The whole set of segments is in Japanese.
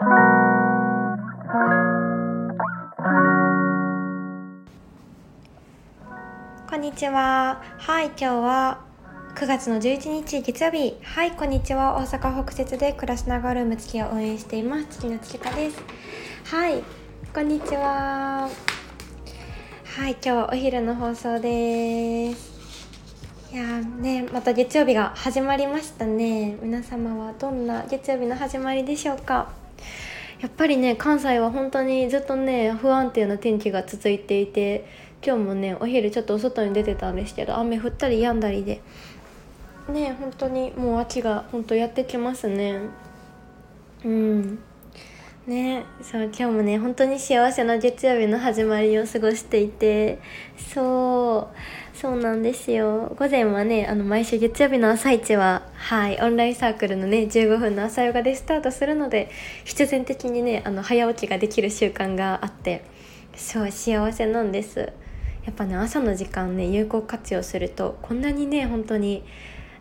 こんにちは。はい、今日は9月の11日月曜日。はい、こんにちは。大阪北節で暮らしながらルーム月を応援しています。月の月香です。はい、こんにちは。はい、今日はお昼の放送です。いやーね、また月曜日が始まりましたね。皆様はどんな月曜日の始まりでしょうか？やっぱりね関西は本当にずっとね不安定な天気が続いていて今日もねお昼ちょっとお外に出てたんですけど雨降ったり止んだりでね本当にもう秋が本当やってきますね。うん。ねそう今日もね本当に幸せな月曜日の始まりを過ごしていてそう。そうなんですよ午前はねあの毎週月曜日の朝一ははいオンラインサークルのね15分の朝ヨガでスタートするので必然的にねあの早起きができる習慣があってそう幸せなんですやっぱね朝の時間ね有効活用するとこんなにね本当に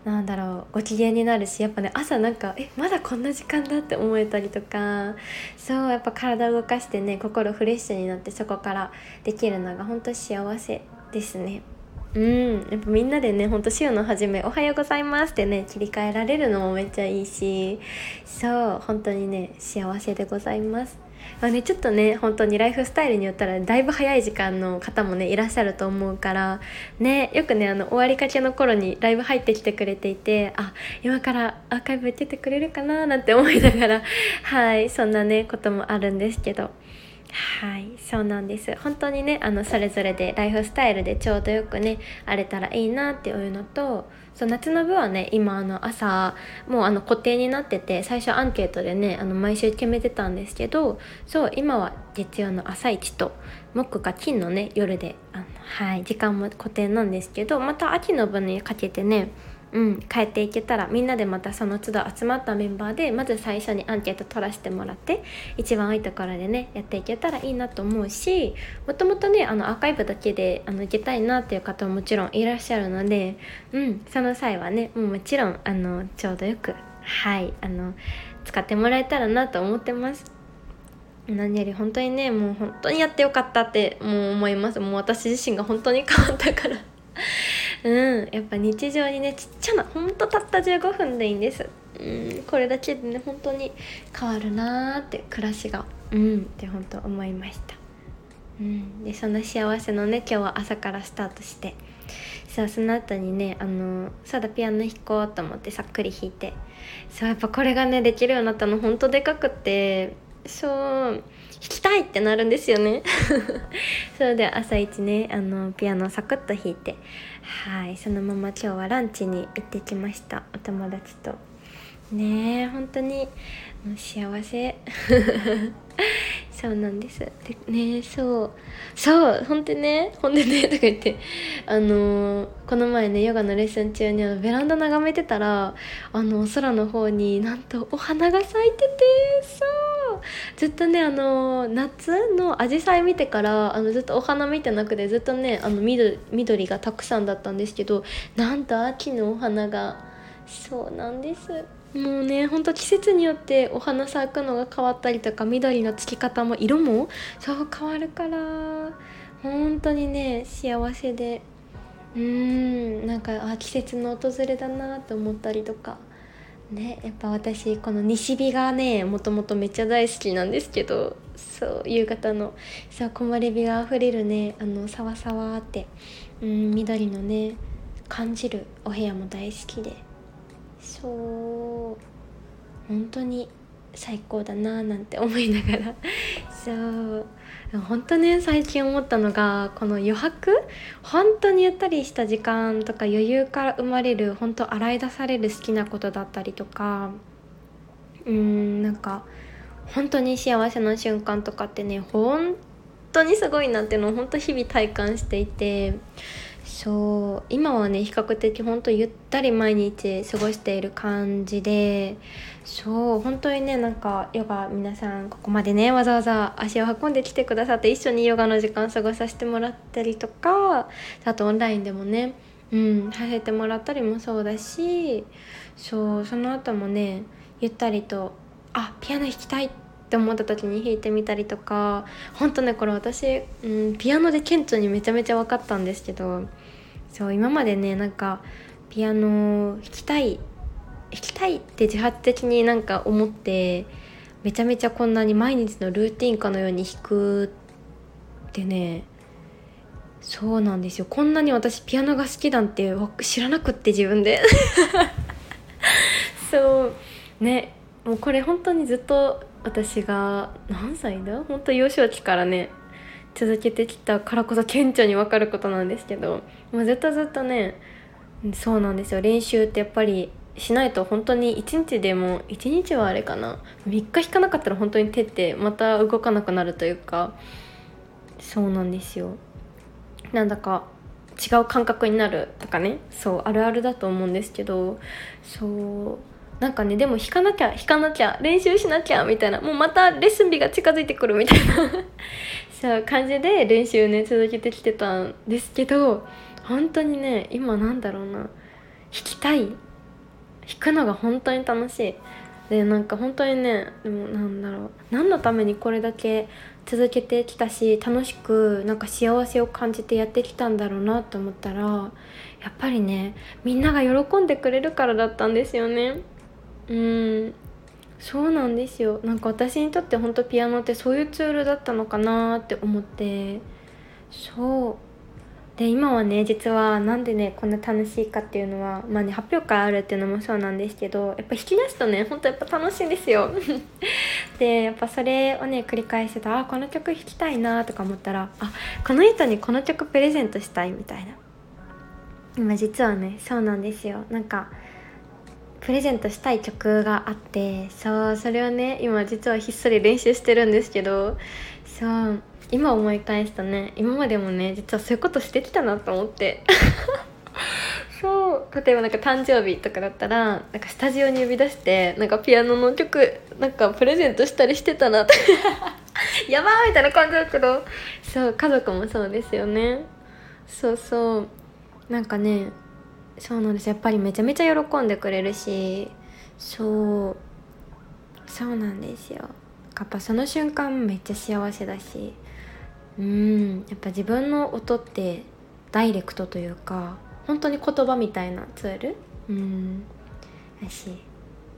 なんだろうご機嫌になるしやっぱね朝なんかえまだこんな時間だって思えたりとかそうやっぱ体を動かしてね心フレッシュになってそこからできるのが本当幸せですね。うん、やっぱみんなでねほんと週の初め「おはようございます」ってね切り替えられるのもめっちゃいいしそう本当にね幸せでございます。まあね、ちょっとね本当にライフスタイルによったらだいぶ早い時間の方もねいらっしゃると思うからねよくねあの終わりかけの頃にライブ入ってきてくれていてあ今からアーカイブ出てくれるかななんて思いながらはいそんなねこともあるんですけど。はいそうなんです。本当にねあのそれぞれでライフスタイルでちょうどよくね荒れたらいいなっていうのとそう夏の部はね今あの朝もうあの固定になってて最初アンケートでねあの毎週決めてたんですけどそう今は月曜の朝一と木か金のね夜であの、はい、時間も固定なんですけどまた秋の分にかけてねうん、帰っていけたらみんなでまたその都度集まったメンバーでまず最初にアンケート取らせてもらって一番多いところでねやっていけたらいいなと思うしもともとねあのアーカイブだけであの受けたいなっていう方ももちろんいらっしゃるので、うん、その際はねもうもちろんあのちょうどよくはいあの使ってもらえたらなと思ってます。何より本当にねもう本当にやってよかったってもう思いますもう私自身が本当に変わったからうんやっぱ日常にねちっちゃなほんとたった15分でいいんです。うんこれだけでね本当に変わるなーって暮らしがうんって本当思いました。うんでその幸せのね今日は朝からスタートしてそうその後にねあのそうだピアノ弾こうと思ってさっくり弾いてそうやっぱこれがねできるようになったのほんとでかくってそうきたいってなるんですよね。それで朝一ねあのピアノサクッと弾いてはいそのまま今日はランチに行ってきました。お友達と。ねえ本当にもう幸せ。そうなんです。でねそう。そうほんでねほんでねとか言ってあのーこの前ねヨガのレッスン中にあのベランダ眺めてたらあの空の方になんとお花が咲いててそう。ずっとねあの夏の紫陽花見てからあのずっとお花見てなくてずっとねあの緑緑がたくさんだったんですけどなんと秋のお花がそうなんです。もうねほんと季節によってお花咲くのが変わったりとか緑のつき方も色もそう変わるから本当にね幸せでうーんなんかあ季節の訪れだなと思ったりとか。ねやっぱ私この西日がねもともとめっちゃ大好きなんですけどそう夕方のそう木漏れ日があふれるねあのさわさわってうん緑のね感じるお部屋も大好きで。そう。本当に最高だななんて思いながら。そう。本当ね最近思ったのがこの余白本当にゆったりした時間とか余裕から生まれる本当洗い出される好きなことだったりとかうーんなんか本当に幸せな瞬間とかってね本当にすごいなっていうのを本当日々体感していてそう今はね比較的本当ゆったり毎日過ごしている感じでそう本当にねなんかヨガ皆さんここまでねわざわざ足を運んできてくださって一緒にヨガの時間過ごさせてもらったりとかあとオンラインでもねうんさせてもらったりもそうだしそうその後もねゆったりとあピアノ弾きたいってって思った時に弾いてみたりとかほんとねこれ私、うん、ピアノで顕著にめちゃめちゃ分かったんですけどそう今までねなんかピアノ弾きたい弾きたいって自発的になんか思ってめちゃめちゃこんなに毎日のルーティンかのように弾くってねそうなんですよ。こんなに私ピアノが好きなんて知らなくって自分で。そうねもうこれ本当にずっと私が何歳だ？本当幼少期からね続けてきたからこそ顕著に分かることなんですけどもうずっとずっとねそうなんですよ。練習ってやっぱりしないと本当に1日でも1日はあれかな3日引かなかったら本当に手ってまた動かなくなるというかそうなんですよ。なんだか違う感覚になるとかねそうあるあるだと思うんですけどそうなんかねでも弾かなきゃ弾かなきゃ練習しなきゃみたいなもうまたレッスン日が近づいてくるみたいな そう感じで練習ね続けてきてたんですけど本当にね今なんだろうな弾きたい。弾くのが本当に楽しい。でなんか本当にねでもなんだろう何のためにこれだけ続けてきたし楽しくなんか幸せを感じてやってきたんだろうなと思ったらやっぱりねみんなが喜んでくれるからだったんですよね。うん。そうなんですよ。なんか私にとって本当ピアノってそういうツールだったのかなって思って。そう。で今はね実はなんでねこんな楽しいかっていうのはまあね発表会あるっていうのもそうなんですけどやっぱ引き出すとねほんとやっぱ楽しいんですよ。でやっぱそれをね繰り返してたあこの曲弾きたいなとか思ったらあこの人にこの曲プレゼントしたいみたいな。今実はねそうなんですよ。なんかプレゼントしたい曲があってそうそれをね今実はひっそり練習してるんですけどそう今思い返すとね今までもね実はそういうことしてきたなと思って。そう例えばなんか誕生日とかだったらなんかスタジオに呼び出してなんかピアノの曲なんかプレゼントしたりしてたなって。やばーみたいな感じだけどそう家族もそうですよね。そうそうなんかねそうなんです。やっぱりめちゃめちゃ喜んでくれるし。そう。そうなんですよ。やっぱその瞬間めっちゃ幸せだし。うん。やっぱ自分の音ってダイレクトというか本当に言葉みたいなツール？うん。だし。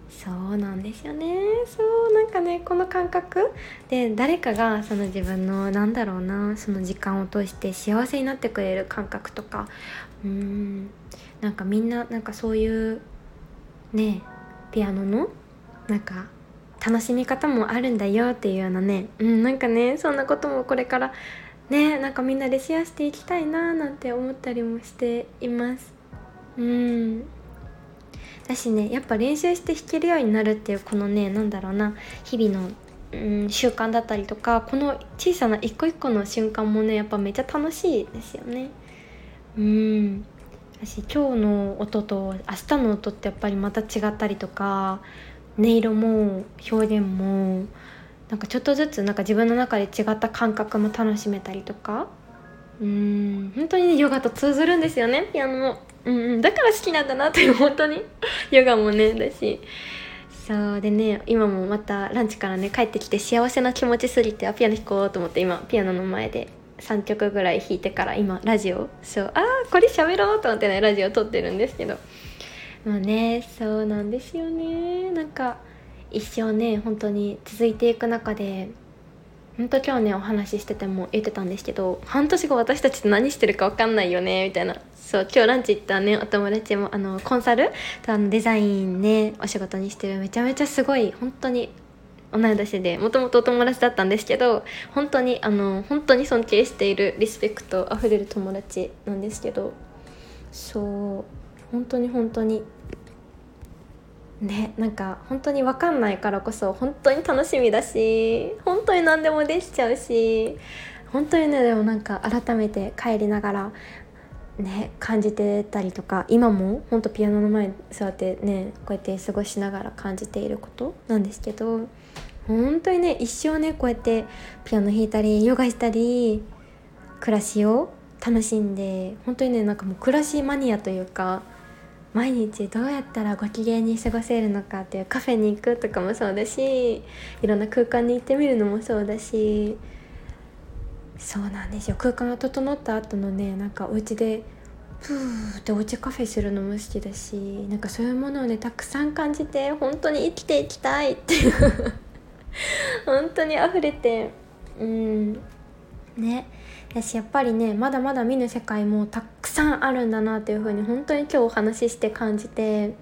そうなんですよね。そう。なんかねこの感覚？で誰かがその自分のなんだろうなその時間を通して幸せになってくれる感覚とか。うん。なんかみんななんかそういうねピアノのなんか楽しみ方もあるんだよっていうようなねうんなんかねそんなこともこれからねなんかみんなでシェアしていきたいななんて思ったりもしています。うん。だしねやっぱ練習して弾けるようになるっていうこのねなんだろうな日々のうん習慣だったりとかこの小さな一個一個の瞬間もねやっぱめっちゃ楽しいですよね。うん。私今日の音と明日の音ってやっぱりまた違ったりとか音色も表現もなんかちょっとずつなんか自分の中で違った感覚も楽しめたりとか。うん本当にねヨガと通ずるんですよねピアノも、うん、だから好きなんだなっていう本当に。ヨガもねだし。そうでね今もまたランチからね帰ってきて幸せな気持ちすぎてあピアノ弾こうと思って今ピアノの前で。3曲ぐらい弾いてから今ラジオそうああこれ喋ろうと思ってねラジオ撮ってるんですけど。まあねそうなんですよね。なんか一生ね本当に続いていく中で本当今日ねお話ししてても言ってたんですけど半年後私たちって何してるか分かんないよねみたいな。そう今日ランチ行ったねお友達もあのコンサルとあのデザインねお仕事にしてるめちゃめちゃすごい本当に同い年でもともとお友達だったんですけど本当にあの本当に尊敬しているリスペクトあふれる友達なんですけどそう本当に本当にねなんか本当に分かんないからこそ本当に楽しみだし本当に何でもできちゃうし本当にねでもなんか改めて帰りながらね感じてたりとか今も本当ピアノの前に座ってねこうやって過ごしながら感じていることなんですけど本当にね一生ねこうやってピアノ弾いたりヨガしたり暮らしを楽しんで本当にねなんかもう暮らしマニアというか毎日どうやったらご機嫌に過ごせるのかっていうカフェに行くとかもそうだしいろんな空間に行ってみるのもそうだしそうなんですよ。空間が整った後のねなんかお家でふーっておうちカフェするのも好きだしなんかそういうものをねたくさん感じて本当に生きていきたいっていう。本当に溢れて。うん。ね。だしやっぱりねまだまだ見ぬ世界もたくさんあるんだなっていう風に本当に今日お話しして感じて。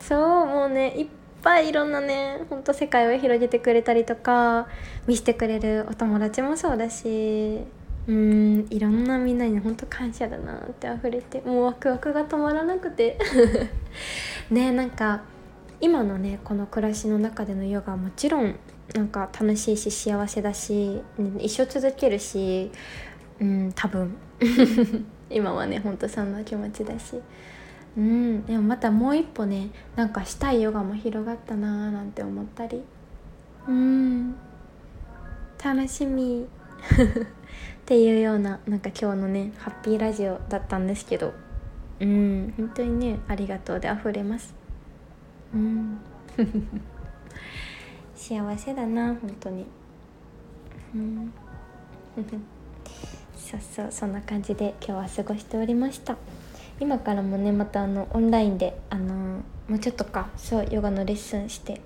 そうもうねいっぱいいろんなねほんと世界を広げてくれたりとか見せてくれるお友達もそうだしうんいろんなみんなに本当感謝だなって溢れてもうワクワクが止まらなくて。ねなんか今のねこの暮らしの中でのヨガはもちろんなんか楽しいし幸せだし一生続けるしうん多分。今はねほんとそんな気持ちだし。うんでもまたもう一歩ねなんかしたいヨガも広がったなーなんて思ったり。うん。楽しみ。っていうようななんか今日のねハッピーラジオだったんですけど。うん本当にねありがとうで溢れます。うん。幸せだな本当に。うん。そうそうそんな感じで今日は過ごしておりました。今からもねまたあのオンラインであのもうちょっとかそうヨガのレッスンして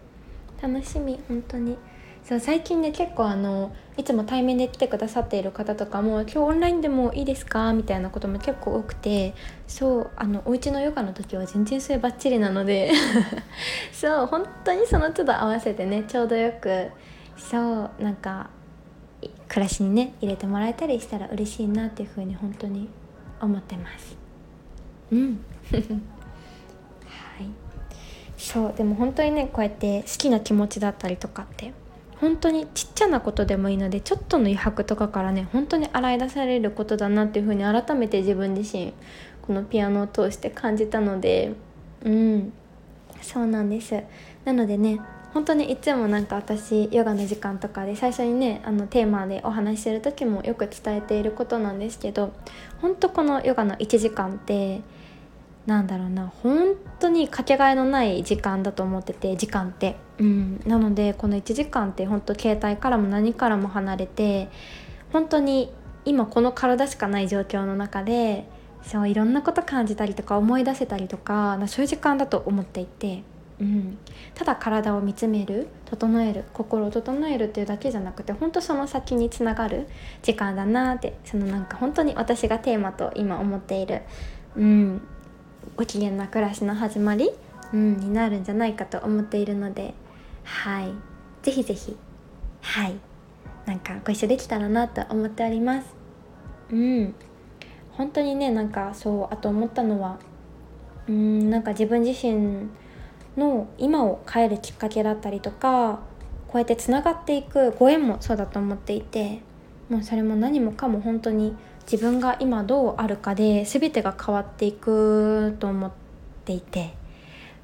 楽しみ本当にそう最近ね結構あのいつも対面で来てくださっている方とかも「今日オンラインでもいいですか?」みたいなことも結構多くてそうあのお家のヨガの時は全然それバッチリなので そう本当にその都度合わせてねちょうどよくそうなんか暮らしにね入れてもらえたりしたら嬉しいなっていうふうに本当に思ってますうん。はい。そうでも本当にねこうやって好きな気持ちだったりとかって本当にちっちゃなことでもいいのでちょっとの余白とかからね本当に洗い出されることだなっていうふうに改めて自分自身このピアノを通して感じたのでうん。そうなんです。なのでね本当にいつもなんか私ヨガの時間とかで最初にねあのテーマでお話しする時もよく伝えていることなんですけど本当このヨガの1時間ってなんだろうな本当にかけがえのない時間だと思ってて時間って、うん、なのでこの1時間って本当携帯からも何からも離れて本当に今この体しかない状況の中でそういろんなこと感じたりとか思い出せたりとかそういう時間だと思っていて。うん、ただ体を見つめる整える心を整えるっていうだけじゃなくて本当その先につながる時間だなってそのなんか本当に私がテーマと今思っている、うん、ご機嫌な暮らしの始まり、うん、になるんじゃないかと思っているのではい。是非是非はい。なんかご一緒できたらなと思っております。うん。本当にねなんかそうあと思ったのはうんなんか自分自身の今を変えるきっかけだったりとかこうやってつながっていくご縁もそうだと思っていてもうそれも何もかも本当に自分が今どうあるかで全てが変わっていくと思っていて。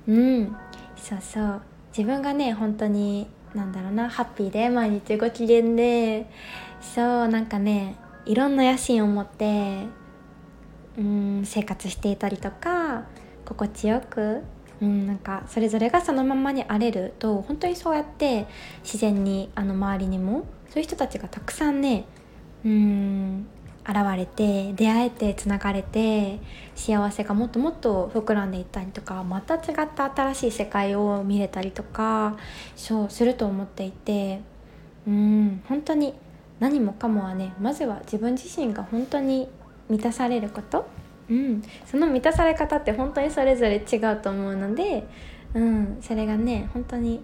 うん。そうそう。自分がね本当になんだろうなハッピーで毎日ご機嫌で。そうなんかねいろんな野心を持ってうん生活していたりとか心地よくうん、なんかそれぞれがそのままにあれると本当にそうやって自然にあの周りにもそういう人たちがたくさんねうん現れて出会えてつながれて幸せがもっともっと膨らんでいったりとかまた違った新しい世界を見れたりとかそうすると思っていてうん本当に何もかもはねまずは自分自身が本当に満たされること。うん、その満たされ方って本当にそれぞれ違うと思うので、うん、それがね本当に、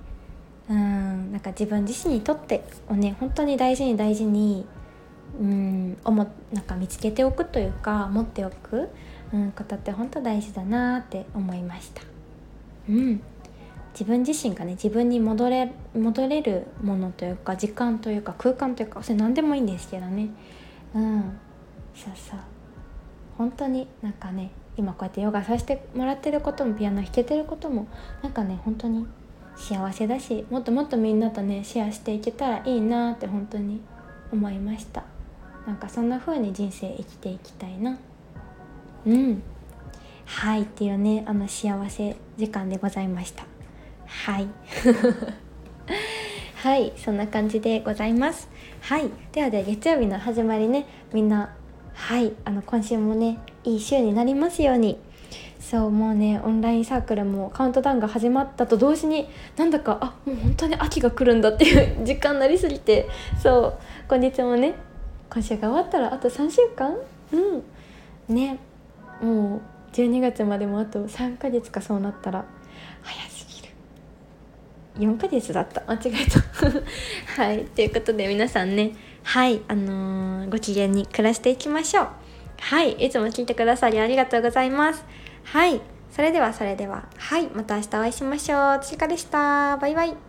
うん、なんか自分自身にとってをね本当に大事に大事に、うん、思なんか見つけておくというか持っておく、うん、ことって本当大事だなって思いました。うん。自分自身がね自分に戻れ戻れるものというか時間というか空間というかそれ何でもいいんですけどね。うん。そうそう。本当になんかね今こうやってヨガさせてもらってることもピアノ弾けてることもなんかね本当に幸せだしもっともっとみんなとねシェアしていけたらいいなって本当に思いました。なんかそんな風に人生生きていきたいな。うん。はいっていうねあの幸せ時間でございました。はい。はいそんな感じでございます。はい。ではでは月曜日の始まりねみんなはいあの今週もねいい週になりますように。そうもうねオンラインサークルもカウントダウンが始まったと同時になんだかあもう本当に秋が来るんだっていう時間になりすぎてそう今日もね今週が終わったらあと3週間？うん。ね。もう12月までもあと3ヶ月かそうなったら早すぎる。4ヶ月だった。間違えた。はい。ということで皆さんね。はい。あのー、ご機嫌に暮らしていきましょう。はい。いつも聞いてくださりありがとうございます。はい。それではそれでは。はい。また明日お会いしましょう。ちかでした。バイバイ。